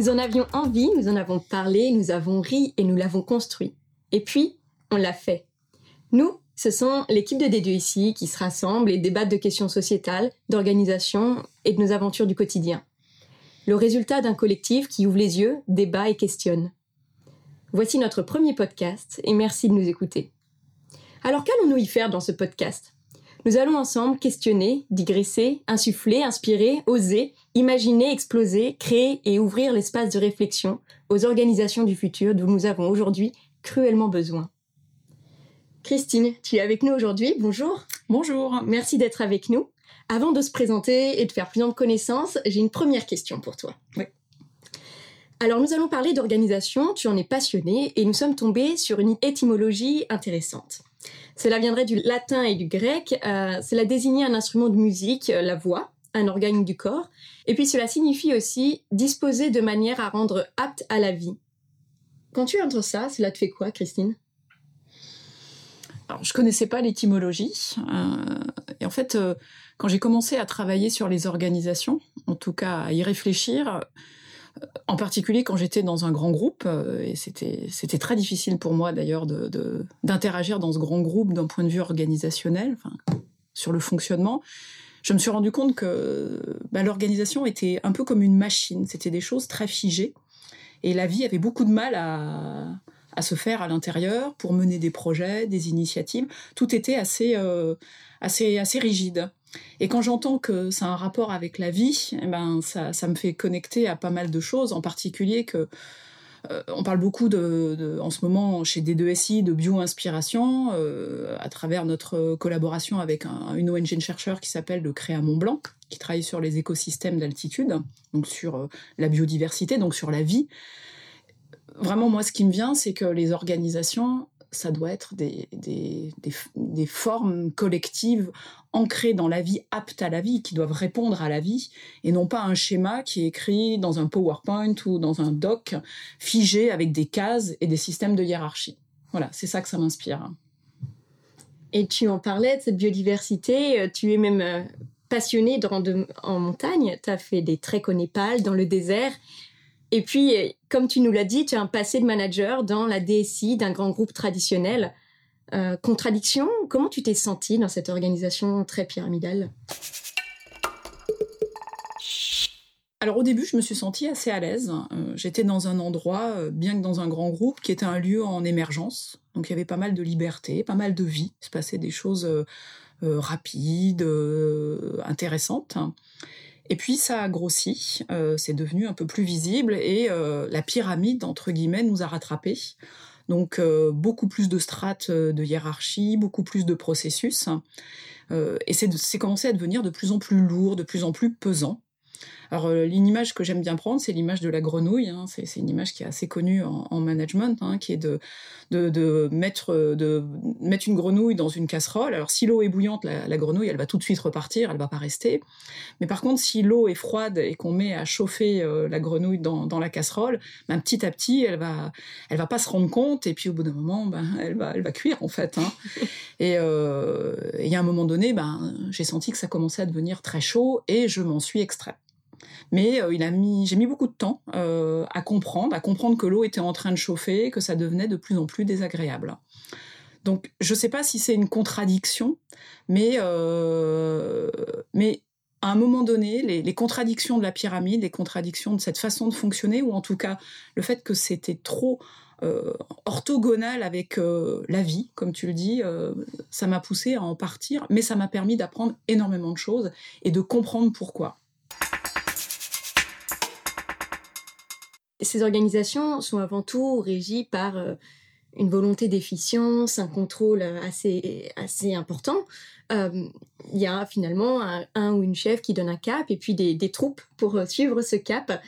Nous en avions envie, nous en avons parlé, nous avons ri et nous l'avons construit. Et puis, on l'a fait. Nous, ce sont l'équipe de D2 ici qui se rassemble et débattent de questions sociétales, d'organisation et de nos aventures du quotidien. Le résultat d'un collectif qui ouvre les yeux, débat et questionne. Voici notre premier podcast et merci de nous écouter. Alors qu'allons-nous y faire dans ce podcast? Nous allons ensemble questionner, digresser, insuffler, inspirer, oser, imaginer, exploser, créer et ouvrir l'espace de réflexion aux organisations du futur dont nous avons aujourd'hui cruellement besoin. Christine, tu es avec nous aujourd'hui. Bonjour. Bonjour. Merci d'être avec nous. Avant de se présenter et de faire plus de connaissances, j'ai une première question pour toi. Oui. Alors nous allons parler d'organisation, tu en es passionné et nous sommes tombés sur une étymologie intéressante. Cela viendrait du latin et du grec, euh, cela désignait un instrument de musique, euh, la voix, un organe du corps, et puis cela signifie aussi disposer de manière à rendre apte à la vie. Quand tu entends ça, cela te fait quoi, Christine? Alors, je connaissais pas l'étymologie. Euh, et en fait, quand j'ai commencé à travailler sur les organisations, en tout cas à y réfléchir, en particulier quand j'étais dans un grand groupe, et c'était très difficile pour moi d'ailleurs d'interagir dans ce grand groupe d'un point de vue organisationnel, enfin, sur le fonctionnement. Je me suis rendu compte que bah, l'organisation était un peu comme une machine. C'était des choses très figées, et la vie avait beaucoup de mal à à se faire à l'intérieur pour mener des projets, des initiatives. Tout était assez, euh, assez, assez rigide. Et quand j'entends que ça a un rapport avec la vie, eh ben ça, me fait connecter à pas mal de choses, en particulier que euh, on parle beaucoup de, en ce moment chez D2SI de bio-inspiration euh, à travers notre collaboration avec une ONG de chercheurs qui s'appelle le Créa Mont Blanc, qui travaille sur les écosystèmes d'altitude, donc sur la biodiversité, donc sur la vie. Vraiment, moi, ce qui me vient, c'est que les organisations, ça doit être des, des, des, formes collectives ancrées dans la vie, aptes à la vie, qui doivent répondre à la vie, et non pas un schéma qui est écrit dans un PowerPoint ou dans un doc figé avec des cases et des systèmes de hiérarchie. Voilà, c'est ça que ça m'inspire. Et tu en parlais de cette biodiversité, euh, tu es même euh, passionné en montagne, tu as fait des treks au Népal, dans le désert. Et puis, comme tu nous l'as dit, tu as un passé de manager dans la DSI d'un grand groupe traditionnel. Euh, contradiction, comment tu t'es senti dans cette organisation très pyramidale? Alors au début, je me suis sentie assez à l'aise. Euh, j'étais dans un endroit, euh, bien que dans un grand groupe, qui était un lieu en émergence. Donc il y avait pas mal de liberté, pas mal de vie. Il se passait des choses rapides, intéressantes. Et puis ça a grossi, euh, c'est devenu un peu plus visible et euh, la pyramide, entre guillemets, nous a rattrapés. Donc euh, beaucoup plus de strates de hiérarchie, beaucoup plus de processus. et c'est commencé à devenir de plus en plus lourd, de plus en plus pesant. Alors euh, l'image que j'aime bien prendre, c'est l'image de la grenouille. Hein. C'est, une image qui est assez connue en, management, hein, qui est de, de, mettre, de mettre une grenouille dans une casserole. Alors si l'eau est bouillante, la, grenouille, elle va tout de suite repartir, elle va pas rester. Mais par contre, si l'eau est froide et qu'on met à chauffer euh, la grenouille dans, dans, la casserole, ben, petit à petit, elle va, elle va pas se rendre compte. Et puis au bout d'un moment, ben, elle, va, elle va cuire en fait. Hein. et euh, il y a un moment donné, ben, j'ai senti que ça commençait à devenir très chaud et je m'en suis extrait. Mais euh, j'ai mis beaucoup de temps euh, à comprendre, que l'eau était en train de chauffer, que ça devenait de plus en plus désagréable. Donc, je ne sais pas si c'est une contradiction, mais, euh, mais à un moment donné, les, contradictions de la pyramide, les contradictions de cette façon de fonctionner, ou en tout cas le fait que c'était trop orthogonal avec la vie, comme tu le dis, ça m'a poussé à en partir, mais ça m'a permis d'apprendre énormément de choses et de comprendre pourquoi. Ces organisations sont avant tout régies par euh, une volonté d'efficience, un contrôle euh, assez, assez important. Euh, il y a finalement un, ou une chef qui donne un cap et puis des, des troupes pour suivre ce cap.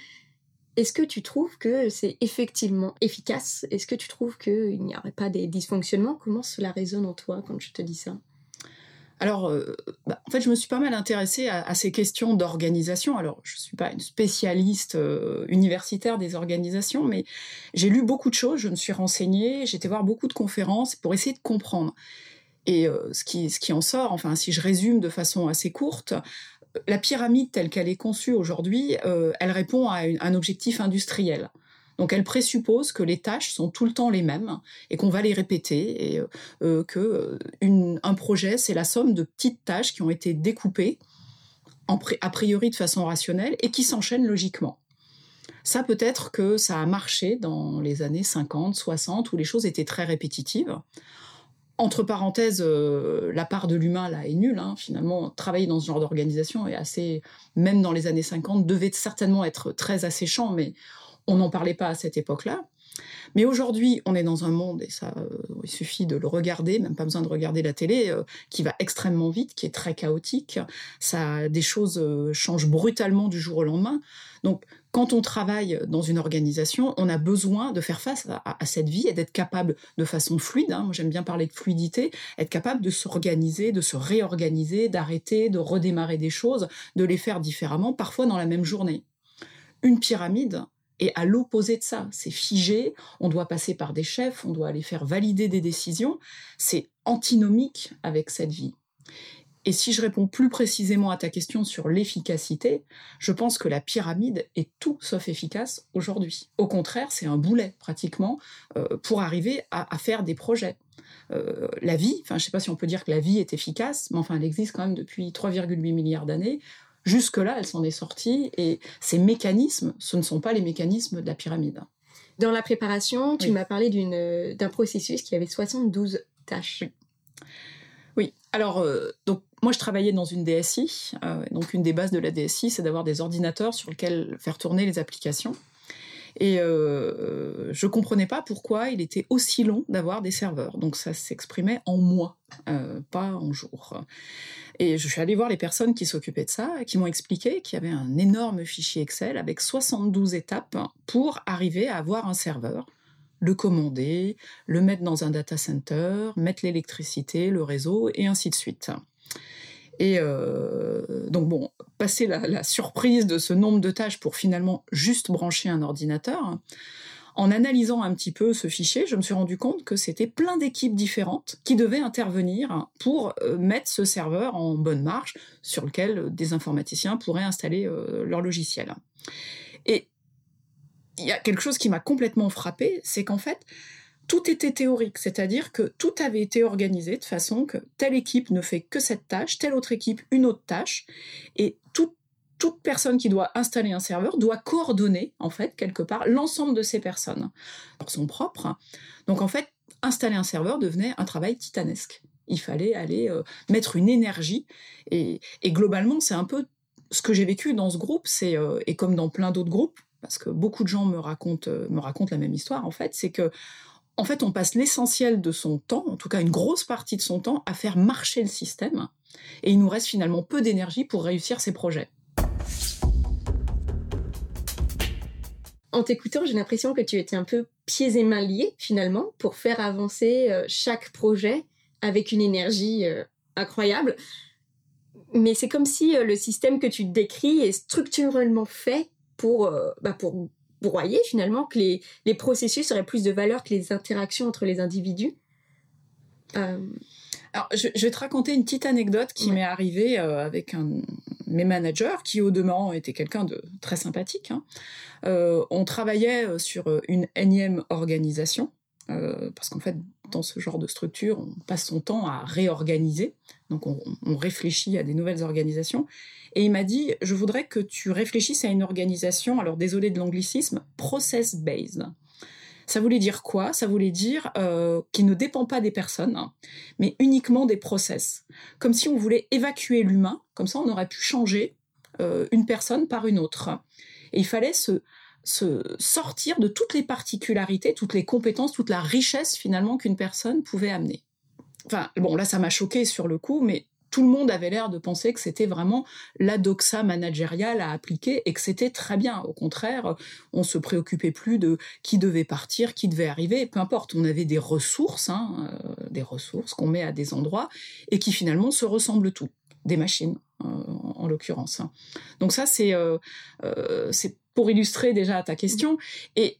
Est-ce que tu trouves que c'est effectivement efficace? Est-ce que tu trouves qu'il n'y aurait pas des dysfonctionnements? Comment cela résonne en toi quand je te dis ça? Alors, euh, bah, en fait, je me suis pas mal intéressée à, ces questions d'organisation. Alors, je suis pas une spécialiste euh, universitaire des organisations, mais j'ai lu beaucoup de choses, je me suis renseignée, été voir beaucoup de conférences pour essayer de comprendre. Et euh, ce, qui, ce qui en sort, enfin, si je résume de façon assez courte, la pyramide telle qu'elle est conçue aujourd'hui, elle répond à un objectif industriel. Donc elle présuppose que les tâches sont tout le temps les mêmes et qu'on va les répéter et euh, euh, que un projet c'est la somme de petites tâches qui ont été découpées a priori de façon rationnelle et qui s'enchaînent logiquement. Ça peut-être que ça a marché dans les années 50, 60 où les choses étaient très répétitives. Entre parenthèses, euh, la part de l'humain là est nulle. Hein. Finalement, travailler dans ce genre d'organisation est assez, même dans les années 50, devait certainement être très asséchant, mais on n'en parlait pas à cette époque-là. Mais aujourd'hui, on est dans un monde, et ça, euh, il suffit de le regarder, même pas besoin de regarder la télé, euh, qui va extrêmement vite, qui est très chaotique. Ça, des choses changent brutalement du jour au lendemain. Donc, quand on travaille dans une organisation, on a besoin de faire face à, cette vie et d'être capable de façon fluide, hein, j'aime bien parler de fluidité, être capable de s'organiser, de se réorganiser, d'arrêter, de redémarrer des choses, de les faire différemment, parfois dans la même journée. Une pyramide, est à l'opposé de ça, c'est figé, on doit passer par des chefs, on doit aller faire valider des décisions, c'est antinomique avec cette vie. Et si je réponds plus précisément à ta question sur l'efficacité, je pense que la pyramide est tout sauf efficace aujourd'hui. Au contraire, c'est un boulet pratiquement euh, pour arriver à, faire des projets. Euh, la vie, enfin je ne sais pas si on peut dire que la vie est efficace, mais enfin elle existe quand même depuis 3,8 milliards d'années. Jusque-là, elle s'en est sortie et ces mécanismes, ce ne sont pas les mécanismes de la pyramide. Dans la préparation, tu m'as parlé d'un processus qui avait 72 tâches. Oui. Alors, euh, donc moi, je travaillais dans une DSI. Euh, donc, une des bases de la DSI, c'est d'avoir des ordinateurs sur lesquels faire tourner les applications. Et euh, je comprenais pas pourquoi il était aussi long d'avoir des serveurs. Donc ça s'exprimait en mois, euh, pas en jours. Et je suis allée voir les personnes qui s'occupaient de ça qui m'ont expliqué qu'il y avait un énorme fichier Excel avec 72 étapes pour arriver à avoir un serveur le commander, le mettre dans un data center, mettre l'électricité, le réseau, et ainsi de suite. Et euh, donc bon, passer la, surprise de ce nombre de tâches pour finalement juste brancher un ordinateur, en analysant un petit peu ce fichier, je me suis rendu compte que c'était plein d'équipes différentes qui devaient intervenir pour euh, mettre ce serveur en bonne marche sur lequel des informaticiens pourraient installer euh, leur logiciel. Et il y a quelque chose qui m'a complètement frappé, c'est qu'en fait, tout était théorique, c'est-à-dire que tout avait été organisé de façon que telle équipe ne fait que cette tâche, telle autre équipe une autre tâche, et toute personne qui doit installer un serveur doit coordonner, en fait, quelque part, l'ensemble de ces personnes pour son propre. Donc, en fait, installer un serveur devenait un travail titanesque. Il fallait aller euh, mettre une énergie, et, globalement, c'est un peu ce que j'ai vécu dans ce groupe, euh, et comme dans plein d'autres groupes, parce que beaucoup de gens me racontent, euh, me racontent la même histoire, en fait, c'est que en fait, on passe l'essentiel de son temps, en tout cas une grosse partie de son temps, à faire marcher le système, et il nous reste finalement peu d'énergie pour réussir ces projets. En t'écoutant, j'ai l'impression que tu étais un peu pieds et mains liés finalement pour faire avancer euh, chaque projet avec une énergie euh, incroyable. Mais c'est comme si euh, le système que tu décris est structurellement fait pour, bah pour broyer finalement, que les, les, processus auraient plus de valeur que les interactions entre les individus. Euh, Alors, je, vais te raconter une petite anecdote qui m'est arrivée euh, avec un mes managers, qui au demeurant était quelqu'un de très sympathique. Hein. Euh, on travaillait sur une énième organisation, parce qu'en fait, dans ce genre de structure, on passe son temps à réorganiser, donc on, on réfléchit à des nouvelles organisations. Et il m'a dit, je voudrais que tu réfléchisses à une organisation, alors désolé de l'anglicisme, process-based. Ça voulait dire quoi? Ça voulait dire euh, qui ne dépend pas des personnes, mais uniquement des process. Comme si on voulait évacuer l'humain, comme ça on aurait pu changer euh, une personne par une autre. Et il fallait se, se sortir de toutes les particularités, toutes les compétences, toute la richesse finalement qu'une personne pouvait amener. Enfin, bon, là, ça m'a choqué sur le coup, mais tout le monde avait l'air de penser que c'était vraiment la doxa managériale à appliquer et que c'était très bien. Au contraire, on se préoccupait plus de qui devait partir, qui devait arriver, peu importe. On avait des ressources, hein, euh, des ressources qu'on met à des endroits et qui finalement se ressemblent tout, des machines euh, en, l'occurrence. Donc ça, c'est euh, pour illustrer déjà ta question. Et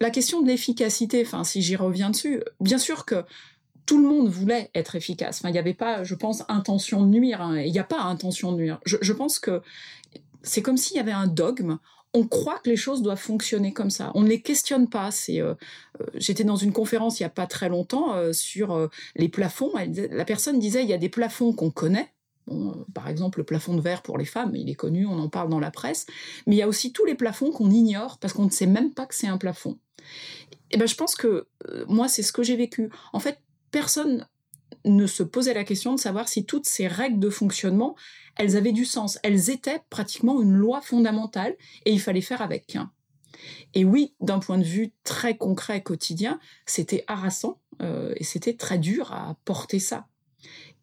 la question de l'efficacité, si j'y reviens dessus, bien sûr que tout le monde voulait être efficace. Enfin, il n'y avait pas, je pense, intention de nuire. Hein. Il n'y a pas intention de nuire. Je, pense que c'est comme s'il y avait un dogme. On croit que les choses doivent fonctionner comme ça. On ne les questionne pas. Euh, euh, j'étais dans une conférence il n'y a pas très longtemps euh, sur les plafonds. la personne disait il y a des plafonds qu'on connaît. par exemple, le plafond de verre pour les femmes, il est connu, on en parle dans la presse. Mais il y a aussi tous les plafonds qu'on ignore parce qu'on ne sait même pas que c'est un plafond. Et ben, je pense que moi, c'est ce que j'ai vécu. En fait, personne ne se posait la question de savoir si toutes ces règles de fonctionnement, elles avaient du sens. Elles étaient pratiquement une loi fondamentale et il fallait faire avec. Et oui, d'un point de vue très concret, quotidien, c'était harassant euh, et c'était très dur à porter ça.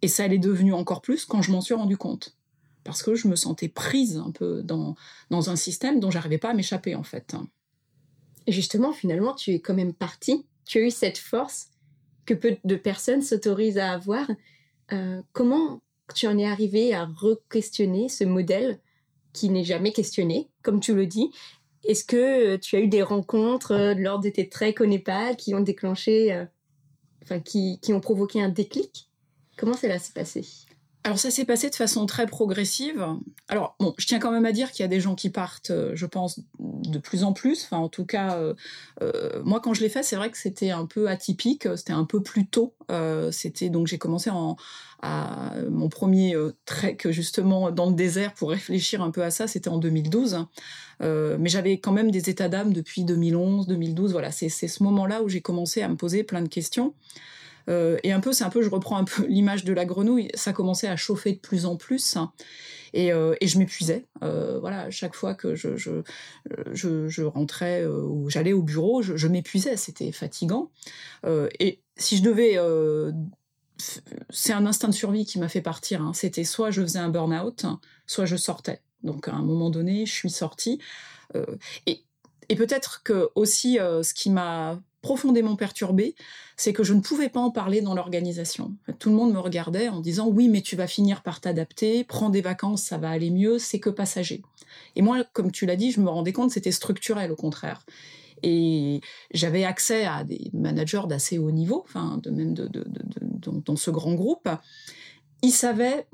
Et ça l'est devenu encore plus quand je m'en suis rendu compte. Parce que je me sentais prise un peu dans, dans un système dont j'arrivais pas à m'échapper en fait. Et justement, finalement, tu es quand même partie. Tu as eu cette force que peu de personnes s'autorisent à avoir. Euh, comment tu en es arrivé à re-questionner ce modèle qui n'est jamais questionné, comme tu le dis? Est-ce que euh, tu as eu des rencontres euh, lors de tes treks au Népal qui ont déclenché, enfin, qui, qui ont provoqué un déclic? Comment cela s'est passé? Alors ça s'est passé de façon très progressive. Alors je tiens quand même à dire qu'il y a des gens qui partent, euh, je pense, de plus en plus. En tout cas, euh, euh, moi quand je l'ai fait, c'est vrai que c'était un peu atypique. C'était un peu plus tôt. c'était donc j'ai commencé en mon premier trek justement dans le désert pour réfléchir un peu à ça. C'était en 2012. mais j'avais quand même des états d'âme depuis 2011, 2012. Voilà, c'est ce moment-là où j'ai commencé à me poser plein de questions. Euh, et un peu, c'est un peu, je reprends un peu l'image de la grenouille, ça commençait à chauffer de plus en plus. et, euh, je m'épuisais. Euh, voilà, chaque fois que je, rentrais ou j'allais au bureau, je, m'épuisais, c'était fatigant. et si je devais c'est un instinct de survie qui m'a fait partir. Hein. C'était soit je faisais un burn-out, soit je sortais. Donc à un moment donné, je suis sortie. et, et peut-être que aussi, ce qui m'a profondément perturbée, c'est que je ne pouvais pas en parler dans l'organisation. Tout le monde me regardait en disant oui, mais tu vas finir par t'adapter, prends des vacances, ça va aller mieux, c'est que passager. Et moi, comme tu l'as dit, je me rendais compte que c'était structurel au contraire. Et j'avais accès à des managers d'assez haut niveau, enfin, de même dans ce grand groupe. Ils savaient,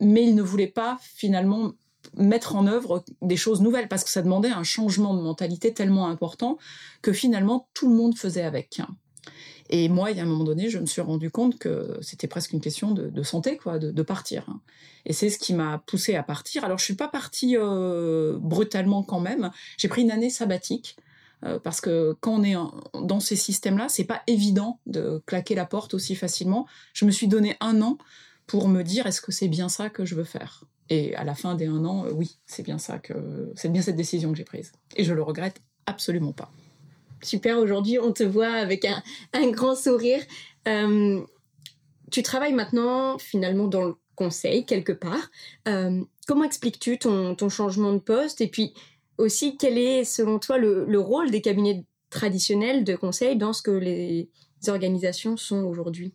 mais ils ne voulaient pas finalement mettre en œuvre des choses nouvelles parce que ça demandait un changement de mentalité tellement important que finalement tout le monde faisait avec. Et moi, il y a un moment donné, je me suis rendu compte que c'était presque une question de, santé, quoi, de, partir. Et c'est ce qui m'a poussé à partir. Alors, je suis pas partie euh, brutalement quand même. J'ai pris une année sabbatique. Euh, parce que quand on est dans ces systèmes-là, c'est pas évident de claquer la porte aussi facilement. Je me suis donné un an pour me dire est-ce que c'est bien ça que je veux faire? Et à la fin des un an, euh, oui, c'est bien ça que c'est bien cette décision que j'ai prise. Et je le regrette absolument pas. Super, aujourd'hui on te voit avec un, grand sourire. Euh, tu travailles maintenant finalement dans le conseil quelque part. Euh, comment expliques-tu ton, changement de poste? Et puis aussi, quel est selon toi le rôle des cabinets traditionnels de conseil dans ce que les organisations sont aujourd'hui?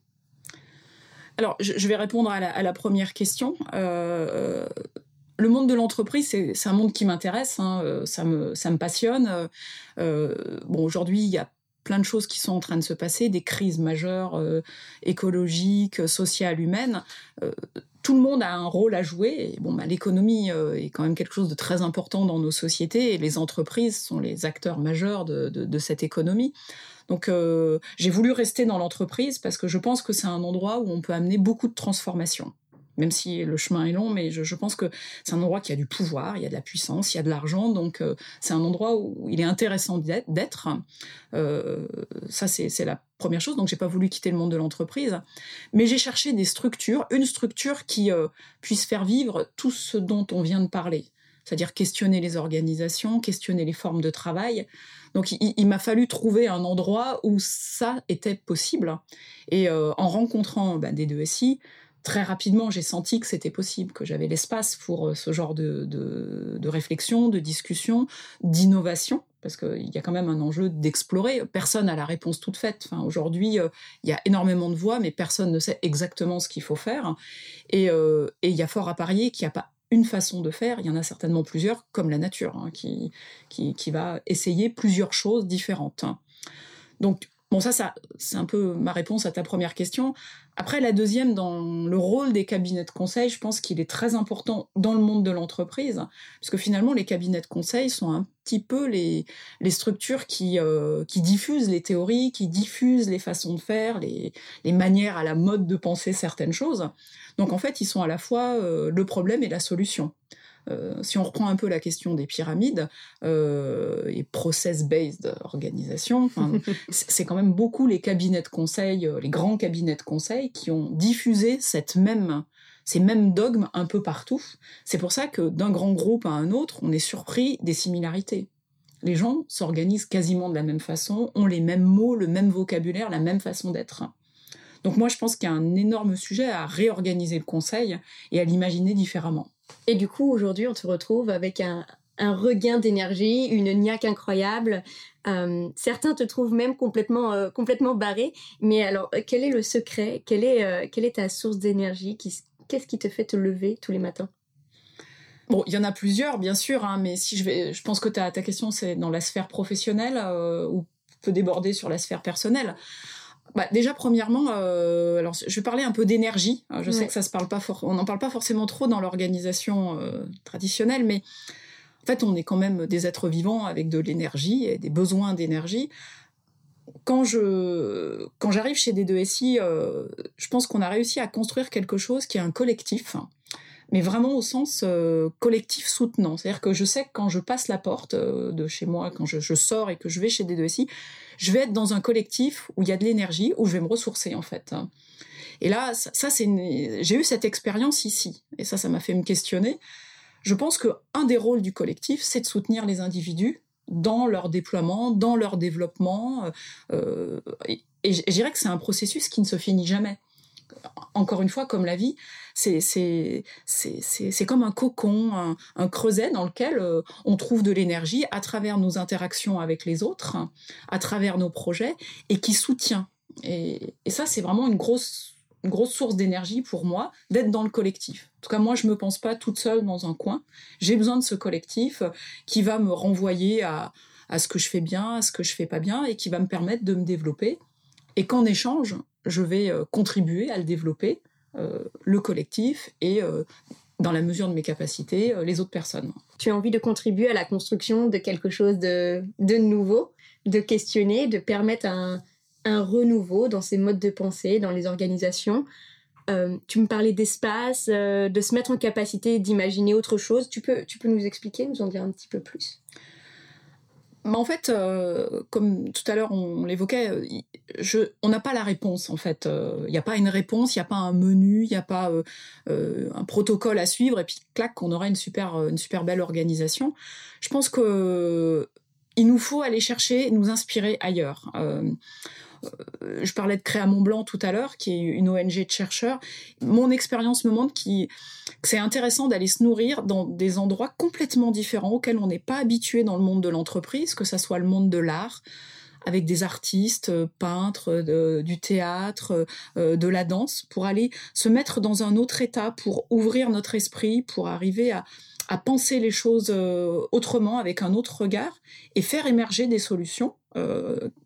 Alors, je, vais répondre à la, première question. Euh, le monde de l'entreprise, c'est un monde qui m'intéresse, hein, euh, ça, me, passionne. Euh, aujourd'hui, il y a plein de choses qui sont en train de se passer, des crises majeures écologiques, sociales, humaines. Tout le monde a un rôle à jouer. Et bon, bah, l'économie est quand même quelque chose de très important dans nos sociétés et les entreprises sont les acteurs majeurs de, de cette économie. Donc euh, j'ai voulu rester dans l'entreprise parce que je pense que c'est un endroit où on peut amener beaucoup de transformation. Même si le chemin est long, mais je, pense que c'est un endroit qui a du pouvoir, il y a de la puissance, il y a de l'argent, donc euh, c'est un endroit où il est intéressant d'être. Euh, ça, c'est la première chose. Donc, j'ai pas voulu quitter le monde de l'entreprise, mais j'ai cherché des structures, une structure qui puisse faire vivre tout ce dont on vient de parler c'est-à-dire questionner les organisations, questionner les formes de travail. Donc il, m'a fallu trouver un endroit où ça était possible. Et euh, en rencontrant ben, des deux SI, très rapidement, j'ai senti que c'était possible, que j'avais l'espace pour euh, ce genre de, de, réflexion, de discussion, d'innovation, parce qu'il y a quand même un enjeu d'explorer. Personne n'a la réponse toute faite. Aujourd'hui, euh, il y a énormément de voix, mais personne ne sait exactement ce qu'il faut faire. Et, et il y a fort à parier qu'il n'y a pas une façon de faire, il y en a certainement plusieurs, comme la nature, hein, qui, qui, va essayer plusieurs choses différentes. Donc, Bon, ça, ça c'est un peu ma réponse à ta première question. Après, la deuxième, dans le rôle des cabinets de conseil, je pense qu'il est très important dans le monde de l'entreprise, parce que finalement, les cabinets de conseil sont un petit peu les, les structures qui, euh, qui diffusent les théories, qui diffusent les façons de faire, les, les manières à la mode de penser certaines choses. Donc, en fait, ils sont à la fois euh, le problème et la solution. Euh, si on reprend un peu la question des pyramides euh, et process-based organisation, c'est quand même beaucoup les cabinets de conseil, euh, les grands cabinets de conseil qui ont diffusé cette même, ces mêmes dogmes un peu partout. C'est pour ça que d'un grand groupe à un autre, on est surpris des similarités. Les gens s'organisent quasiment de la même façon, ont les mêmes mots, le même vocabulaire, la même façon d'être. Donc moi, je pense qu'il y a un énorme sujet à réorganiser le conseil et à l'imaginer différemment. Et du coup, aujourd'hui, on te retrouve avec un, regain d'énergie, une niaque incroyable. Euh, certains te trouvent même complètement, euh, complètement barré. Mais alors, euh, quel est le secret? Quelle est, quelle est ta source d'énergie Qu'est-ce qui te fait te lever tous les matins? Bon, il y en a plusieurs, bien sûr, hein, mais si je vais, je pense que ta, ta question, c'est dans la sphère professionnelle ou peut déborder sur la sphère personnelle. Bah, déjà, premièrement, euh, alors je vais parler un peu d'énergie. Je sais que ça se parle pas, on n'en parle pas forcément trop dans l'organisation euh, traditionnelle, mais en fait, on est quand même des êtres vivants avec de l'énergie et des besoins d'énergie. Quand je, quand j'arrive chez des 2 SI, euh, je pense qu'on a réussi à construire quelque chose qui est un collectif mais vraiment au sens euh, collectif soutenant. C'est-à-dire que je sais que quand je passe la porte euh, de chez moi, quand je, sors et que je vais chez des 2 SI, je vais être dans un collectif où il y a de l'énergie, où je vais me ressourcer en fait. Et là, ça, j'ai eu cette expérience ici, et ça, ça m'a fait me questionner. Je pense que un des rôles du collectif, c'est de soutenir les individus dans leur déploiement, dans leur développement. Euh, et, et je dirais que c'est un processus qui ne se finit jamais encore une fois, comme la vie, c'est comme un cocon, un, creuset dans lequel euh, on trouve de l'énergie à travers nos interactions avec les autres, à travers nos projets, et qui soutient. Et, ça, c'est vraiment une grosse, grosse source d'énergie pour moi d'être dans le collectif. En tout cas, moi, je ne me pense pas toute seule dans un coin. J'ai besoin de ce collectif qui va me renvoyer à, à ce que je fais bien, à ce que je fais pas bien, et qui va me permettre de me développer. Et qu'en échange, je vais euh, contribuer à le développer, euh, le collectif et euh, dans la mesure de mes capacités, les autres personnes. Tu as envie de contribuer à la construction de quelque chose de, nouveau, de questionner, de permettre un, un, renouveau dans ces modes de pensée, dans les organisations? tu me parlais d'espace, de se mettre en capacité d'imaginer autre chose. Tu peux, tu peux nous expliquer, nous en dire un petit peu plus? Mais en fait, euh, comme tout à l'heure on, l'évoquait, euh, on n'a pas la réponse en fait. Il euh, n'y a pas une réponse, il n'y a pas un menu, il n'y a pas un protocole à suivre et puis clac, on aura une super, une super belle organisation. Je pense que il nous faut aller chercher, nous inspirer ailleurs. Euh, je parlais de Créa Mont Blanc tout à l'heure, qui est une ONG de chercheurs. Mon expérience me montre que c'est intéressant d'aller se nourrir dans des endroits complètement différents auxquels on n'est pas habitué dans le monde de l'entreprise, que ça soit le monde de l'art, avec des artistes, euh, peintres, du théâtre, euh, de la danse, pour aller se mettre dans un autre état, pour ouvrir notre esprit, pour arriver à, penser les choses autrement, avec un autre regard, et faire émerger des solutions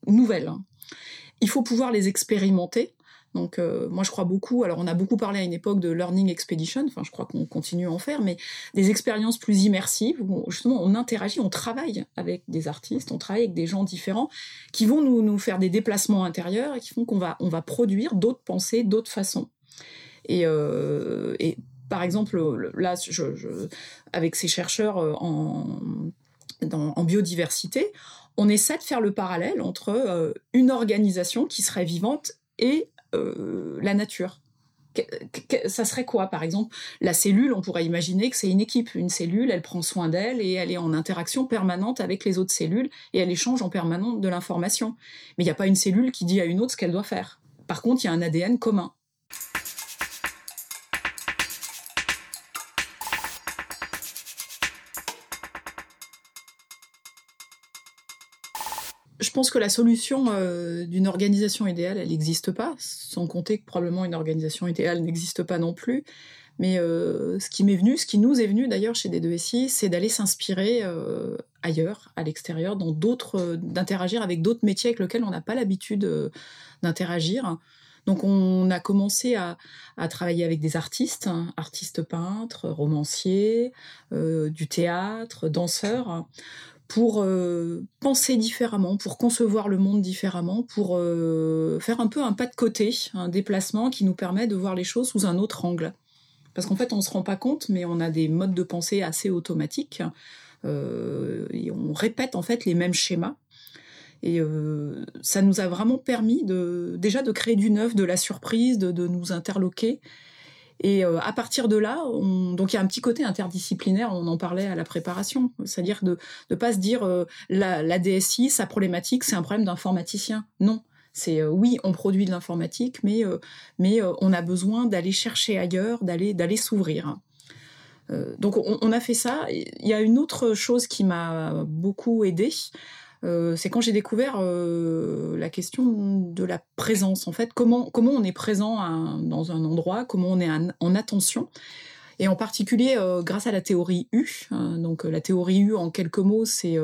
nouvelles il faut pouvoir les expérimenter. Donc euh, moi je crois beaucoup, alors on a beaucoup parlé à une époque de Learning Expedition, enfin je crois qu'on continue à en faire, mais des expériences plus immersives, où justement on interagit, on travaille avec des artistes, on travaille avec des gens différents, qui vont nous, faire des déplacements intérieurs et qui font qu'on va, on va produire d'autres pensées, d'autres façons. Et, euh, par exemple, là, je, avec ces chercheurs euh, en biodiversité, on essaie de faire le parallèle entre euh, une organisation qui serait vivante et euh, la nature. ça serait quoi, par exemple? La cellule, on pourrait imaginer que c'est une équipe. Une cellule, elle prend soin d'elle et elle est en interaction permanente avec les autres cellules et elle échange en permanence de l'information. Mais il n'y a pas une cellule qui dit à une autre ce qu'elle doit faire. Par contre, il y a un ADN commun. Je pense que la solution euh, d'une organisation idéale, elle n'existe pas, sans compter que probablement une organisation idéale n'existe pas non plus. Mais euh, ce qui m'est venu, ce qui nous est venu d'ailleurs chez D2SI, c'est d'aller s'inspirer euh, ailleurs, à l'extérieur, dans d'autres, d'interagir avec d'autres métiers avec lesquels on n'a pas l'habitude d'interagir. Donc on a commencé à, travailler avec des artistes, hein, artistes peintres, romanciers, du théâtre, danseurs, pour euh, penser différemment, pour concevoir le monde différemment, pour euh, faire un peu un pas de côté, un déplacement qui nous permet de voir les choses sous un autre angle. Parce qu'en fait, on ne se rend pas compte, mais on a des modes de pensée assez automatiques. Euh, et on répète en fait les mêmes schémas. Et ça nous a vraiment permis de, déjà de créer du neuf, de la surprise, de, de nous interloquer et euh, à partir de là, donc il y a un petit côté interdisciplinaire, on en parlait à la préparation, c'est-à-dire de ne pas se dire euh, la, DSI, sa problématique, c'est un problème d'informaticien. Non, c'est euh, oui, on produit de l'informatique, mais, mais on a besoin d'aller chercher ailleurs, d'aller s'ouvrir. donc on, on, a fait ça. Il y a une autre chose qui m'a beaucoup aidée. Euh, c'est quand j'ai découvert euh, la question de la présence. En fait, comment, comment on est présent dans un endroit, comment on est en attention? Et en particulier, euh, grâce à la théorie U. Hein, donc, la théorie U, en quelques mots, c'est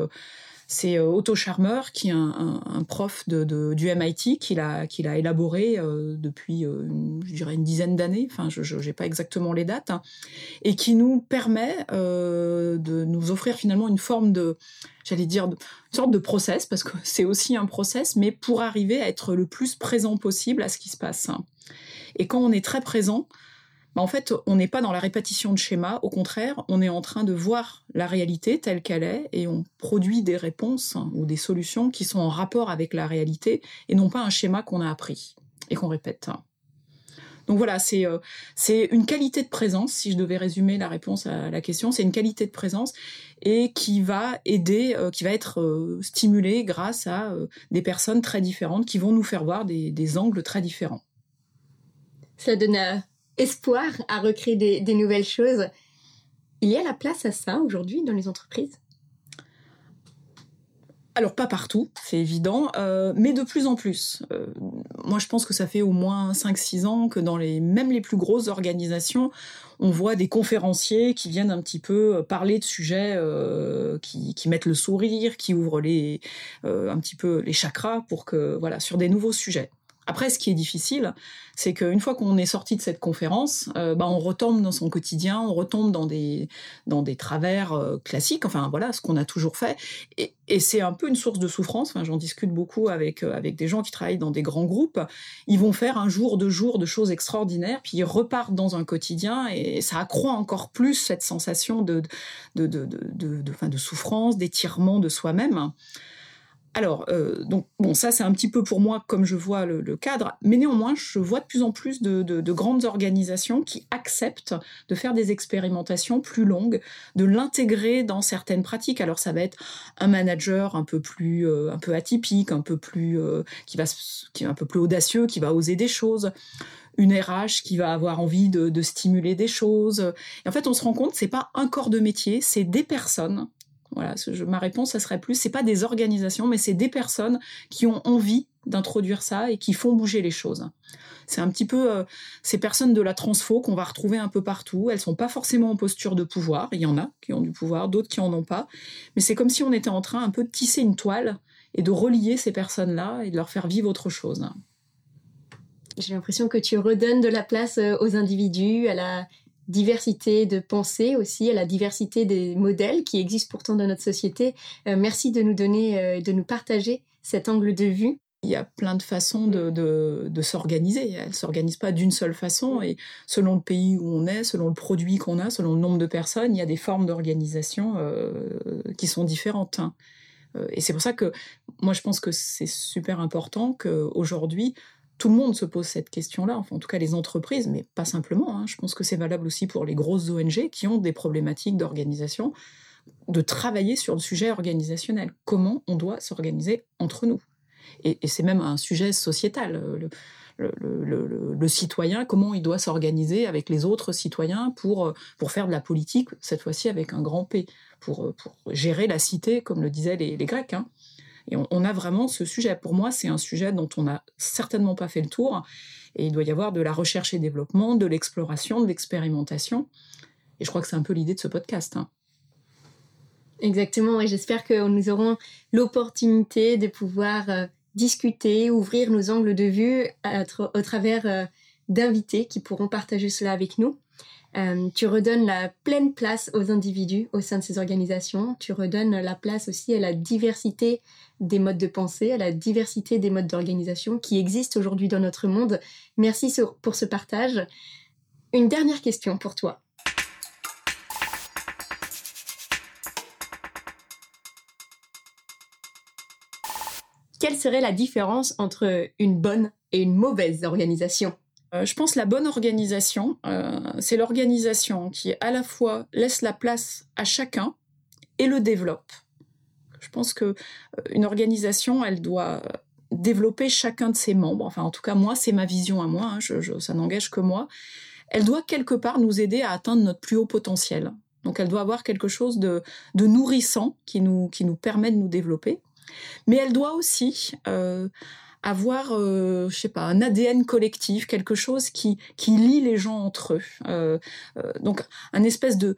c'est euh, Otto Scharmer, qui est un, prof de, du MIT, qui l'a élaboré euh, depuis, euh, je dirais, une dizaine d'années, enfin, je n'ai pas exactement les dates, hein, et qui nous permet de nous offrir finalement une forme de, j'allais dire, une sorte de process, parce que c'est aussi un process, mais pour arriver à être le plus présent possible à ce qui se passe. Et quand on est très présent, bah, en fait, on n'est pas dans la répétition de schémas, au contraire, on est en train de voir la réalité telle qu'elle est et on produit des réponses ou des solutions qui sont en rapport avec la réalité et non pas un schéma qu'on a appris et qu'on répète. Donc voilà, c'est euh, une qualité de présence, si je devais résumer la réponse à la question, c'est une qualité de présence et qui va aider, euh, qui va être euh, stimulée grâce à des personnes très différentes qui vont nous faire voir des, angles très différents. Ça donne espoir à recréer des, nouvelles choses. Il y a la place à ça aujourd'hui dans les entreprises? Alors pas partout, c'est évident, euh, mais de plus en plus. Euh, moi je pense que ça fait au moins 5-6 ans que dans les même les plus grosses organisations, on voit des conférenciers qui viennent un petit peu euh, parler de sujets qui, qui, mettent le sourire, qui ouvrent les, un petit peu les chakras pour que voilà sur des nouveaux sujets. Après, ce qui est difficile, c'est qu'une fois qu'on est sorti de cette conférence, euh, bah, on retombe dans son quotidien, on retombe dans des, dans des travers euh, classiques, enfin voilà, ce qu'on a toujours fait. Et, c'est un peu une source de souffrance. Enfin, J'en discute beaucoup avec, euh, avec des gens qui travaillent dans des grands groupes. Ils vont faire un jour, deux jours de choses extraordinaires, puis ils repartent dans un quotidien et ça accroît encore plus cette sensation de, de, de, de, de, de souffrance, d'étirement de soi-même. Alors, euh, donc, bon, ça, c'est un petit peu pour moi comme je vois le, cadre, mais néanmoins, je vois de plus en plus de, grandes organisations qui acceptent de faire des expérimentations plus longues, de l'intégrer dans certaines pratiques. Alors, ça va être un manager un peu plus, euh, un peu atypique, un peu plus, euh, qui va, qui est un peu plus audacieux, qui va oser des choses une RH qui va avoir envie de, stimuler des choses. Et en fait, on se rend compte, c'est pas un corps de métier, c'est des personnes voilà, ma réponse, ça serait plus, c'est pas des organisations, mais c'est des personnes qui ont envie d'introduire ça et qui font bouger les choses. C'est un petit peu euh, ces personnes de la transfo qu'on va retrouver un peu partout. Elles sont pas forcément en posture de pouvoir. Il y en a qui ont du pouvoir, d'autres qui en ont pas. Mais c'est comme si on était en train un peu de tisser une toile et de relier ces personnes-là et de leur faire vivre autre chose. J'ai l'impression que tu redonnes de la place euh, aux individus, à la diversité de pensée aussi, à la diversité des modèles qui existent pourtant dans notre société. Euh, merci de nous donner, euh, de nous partager cet angle de vue. Il y a plein de façons de, de, s'organiser. Elle ne s'organise pas d'une seule façon et selon le pays où on est, selon le produit qu'on a, selon le nombre de personnes, il y a des formes d'organisation euh, qui sont différentes. Hein. Et c'est pour ça que moi je pense que c'est super important qu'aujourd'hui tout le monde se pose cette question-là, enfin, en tout cas les entreprises, mais pas simplement. Hein. Je pense que c'est valable aussi pour les grosses ONG qui ont des problématiques d'organisation, de travailler sur le sujet organisationnel. Comment on doit s'organiser entre nous? Et, c'est même un sujet sociétal. Le, citoyen, comment il doit s'organiser avec les autres citoyens pour, pour faire de la politique, cette fois-ci avec un grand P, pour, pour gérer la cité, comme le disaient les, Grecs. Hein. Et on, a vraiment ce sujet. Pour moi, c'est un sujet dont on n'a certainement pas fait le tour. Et il doit y avoir de la recherche et développement, de l'exploration, de l'expérimentation. Et je crois que c'est un peu l'idée de ce podcast. Hein. Exactement, et j'espère que nous aurons l'opportunité de pouvoir euh, discuter, ouvrir nos angles de vue au travers euh, d'invités qui pourront partager cela avec nous. Euh, tu redonnes la pleine place aux individus au sein de ces organisations. Tu redonnes la place aussi à la diversité des modes de pensée, à la diversité des modes d'organisation qui existent aujourd'hui dans notre monde. Merci pour ce partage. Une dernière question pour toi. Quelle serait la différence entre une bonne et une mauvaise organisation? Euh, je pense la bonne organisation, euh, c'est l'organisation qui à la fois laisse la place à chacun et le développe. Je pense que euh, une organisation, elle doit développer chacun de ses membres. Enfin, en tout cas, moi, c'est ma vision à moi. Hein, ça n'engage que moi. Elle doit quelque part nous aider à atteindre notre plus haut potentiel. Donc, elle doit avoir quelque chose de, nourrissant qui nous, qui nous permet de nous développer. Mais elle doit aussi avoir, euh, je sais pas, un ADN collectif, quelque chose qui, qui lie les gens entre eux. Euh, euh, donc, un espèce de,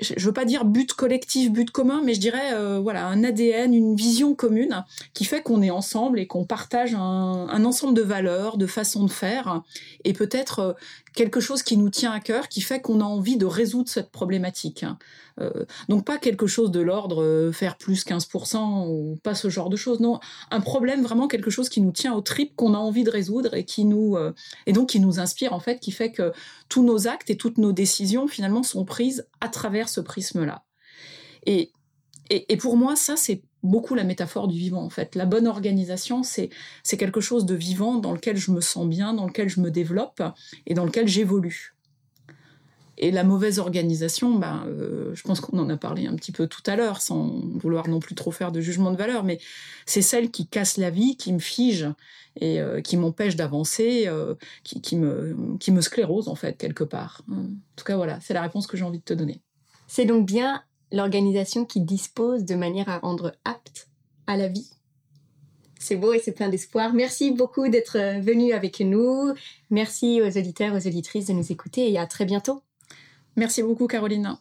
je veux pas dire but collectif, but commun, mais je dirais euh, voilà un ADN, une vision commune qui fait qu'on est ensemble et qu'on partage un, ensemble de valeurs, de façons de faire, et peut-être quelque chose qui nous tient à cœur, qui fait qu'on a envie de résoudre cette problématique. Euh, donc pas quelque chose de l'ordre faire plus 15% ou pas ce genre de choses, non, un problème vraiment quelque chose qui nous tient au trip, qu'on a envie de résoudre et qui nous et donc qui nous inspire en fait, qui fait que tous nos actes et toutes nos décisions finalement sont prises à travers ce prisme-là. Et, et, pour moi, ça, c'est beaucoup la métaphore du vivant, en fait. La bonne organisation, c'est quelque chose de vivant dans lequel je me sens bien, dans lequel je me développe et dans lequel j'évolue. Et la mauvaise organisation, ben, euh, je pense qu'on en a parlé un petit peu tout à l'heure, sans vouloir non plus trop faire de jugement de valeur, mais c'est celle qui casse la vie, qui me fige et euh, qui m'empêche d'avancer, euh, qui, qui, me, qui me sclérose en fait quelque part. En tout cas, voilà, c'est la réponse que j'ai envie de te donner. C'est donc bien l'organisation qui dispose de manière à rendre apte à la vie. C'est beau et c'est plein d'espoir. Merci beaucoup d'être venu avec nous. Merci aux auditeurs, aux auditrices de nous écouter et à très bientôt. Merci beaucoup Caroline.